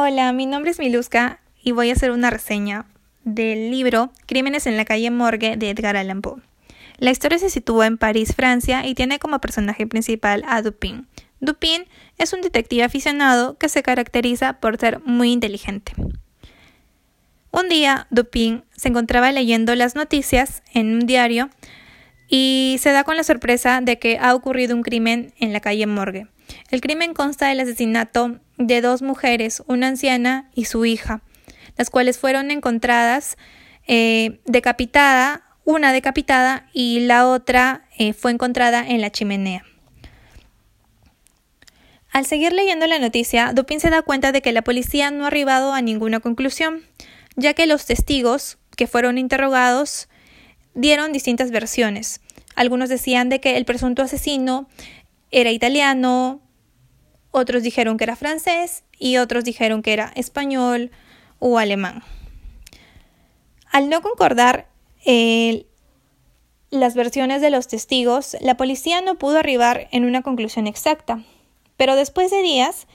Hola, mi nombre es Miluska y voy a hacer una reseña del libro Crímenes en la calle Morgue de Edgar Allan Poe. La historia se sitúa en París, Francia y tiene como personaje principal a Dupin. Dupin es un detective aficionado que se caracteriza por ser muy inteligente. Un día, Dupin se encontraba leyendo las noticias en un diario y se da con la sorpresa de que ha ocurrido un crimen en la calle Morgue. El crimen consta del asesinato de dos mujeres, una anciana y su hija, las cuales fueron encontradas eh, decapitada, una decapitada y la otra eh, fue encontrada en la chimenea. Al seguir leyendo la noticia, Dupin se da cuenta de que la policía no ha arribado a ninguna conclusión, ya que los testigos que fueron interrogados dieron distintas versiones. Algunos decían de que el presunto asesino era italiano, otros dijeron que era francés y otros dijeron que era español o alemán. Al no concordar las versiones de los testigos, la policía no pudo arribar en una conclusión exacta. Pero después de días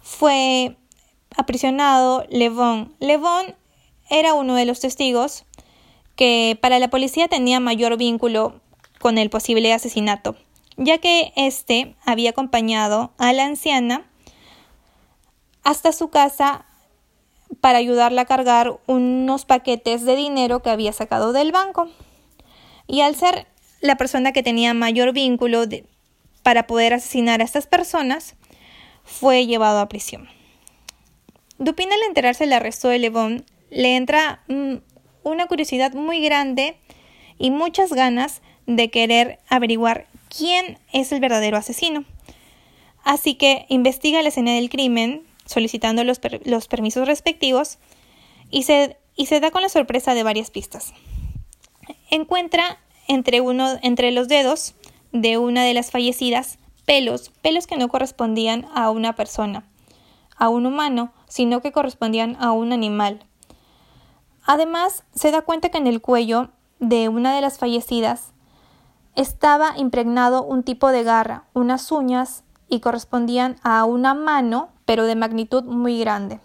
fue aprisionado Levon. Levon era uno de los testigos que para la policía tenía mayor vínculo con el posible asesinato ya que éste había acompañado a la anciana hasta su casa para ayudarla a cargar unos paquetes de dinero que había sacado del banco. Y al ser la persona que tenía mayor vínculo para poder asesinar a estas personas, fue llevado a prisión. Dupin al enterarse del arresto de Levon, le entra mm, una curiosidad muy grande y muchas ganas de querer averiguar quién es el verdadero asesino. Así que investiga la escena del crimen, solicitando los, permisos respectivos, y se, da con la sorpresa de varias pistas. Encuentra entre los dedos de una de las fallecidas pelos, pelos que no correspondían a una persona, a un humano, sino que correspondían a un animal. Además, se da cuenta que en el cuello de una de las fallecidas estaba impregnado un tipo de garra, unas uñas y correspondían a una mano, pero de magnitud muy grande.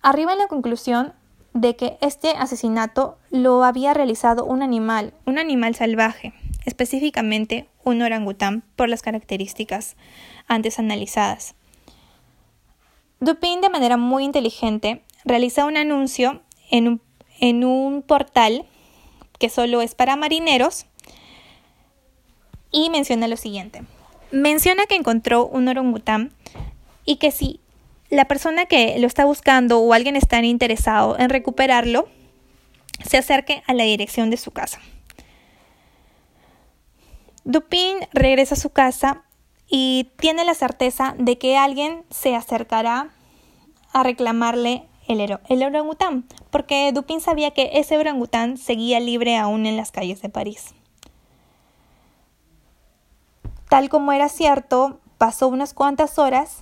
Arriba en la conclusión de que este asesinato lo había realizado un animal, un animal salvaje, específicamente un orangután por las características antes analizadas. Dupin, de manera muy inteligente, realiza un anuncio en un, portal que solo es para marineros y menciona lo siguiente. Menciona que encontró un orangután y que si la persona que lo está buscando o alguien está interesado en recuperarlo, se acerque a la dirección de su casa. Dupin regresa a su casa y tiene la certeza de que alguien se acercará a reclamarle el, el orangután, porque Dupin sabía que ese orangután seguía libre aún en las calles de París. Tal como era cierto, pasó unas cuantas horas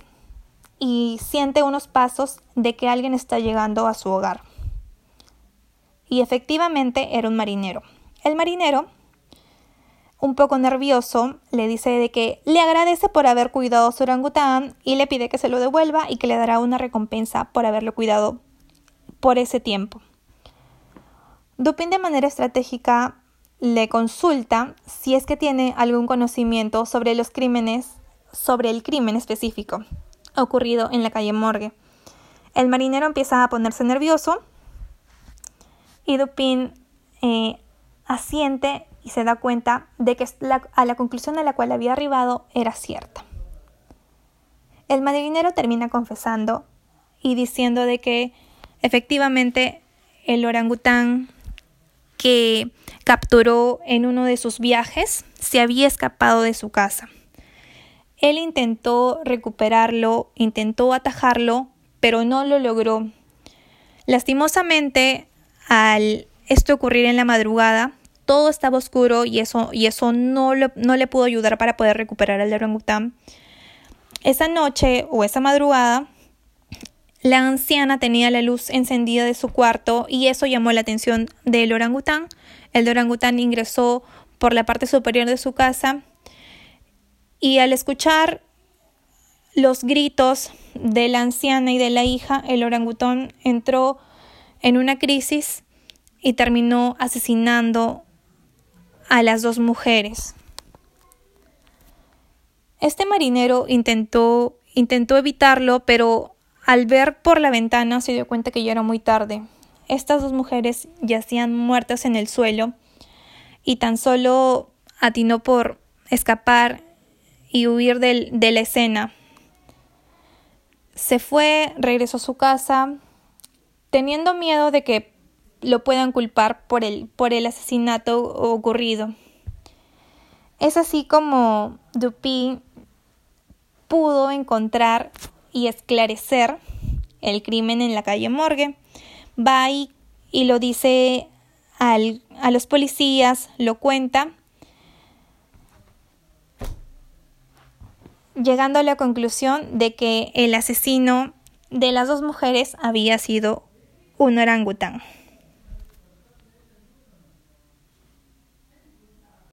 y siente unos pasos de que alguien está llegando a su hogar. Y efectivamente era un marinero. El marinero, un poco nervioso, le dice de que le agradece por haber cuidado a su orangután y le pide que se lo devuelva y que le dará una recompensa por haberlo cuidado por ese tiempo. Dupin de manera estratégica le consulta si es que tiene algún conocimiento sobre los crímenes, sobre el crimen específico ocurrido en la calle Morgue. El marinero empieza a ponerse nervioso y Dupin eh, asiente y se da cuenta de que a la conclusión a la cual había arribado era cierta. El marinero termina confesando y diciendo de que efectivamente el orangután que capturó en uno de sus viajes se había escapado de su casa. Él intentó recuperarlo, intentó atajarlo, pero no lo logró. Lastimosamente, al esto ocurrir en la madrugada, todo estaba oscuro y eso, y eso no, no le pudo ayudar para poder recuperar al orangután. Esa noche o esa madrugada, la anciana tenía la luz encendida de su cuarto y eso llamó la atención del orangután. El orangután ingresó por la parte superior de su casa y al escuchar los gritos de la anciana y de la hija, el orangután entró en una crisis y terminó asesinando a las dos mujeres. Este marinero intentó, intentó evitarlo, pero al ver por la ventana se dio cuenta que ya era muy tarde. Estas dos mujeres yacían muertas en el suelo y tan solo atinó por escapar y huir de la escena. Se fue, regresó a su casa, teniendo miedo de que lo puedan culpar por el, por el asesinato ocurrido. Es así como Dupin pudo encontrar y esclarecer el crimen en la calle Morgue. Va y, lo dice al, a los policías, lo cuenta, llegando a la conclusión de que el asesino de las dos mujeres había sido un orangután.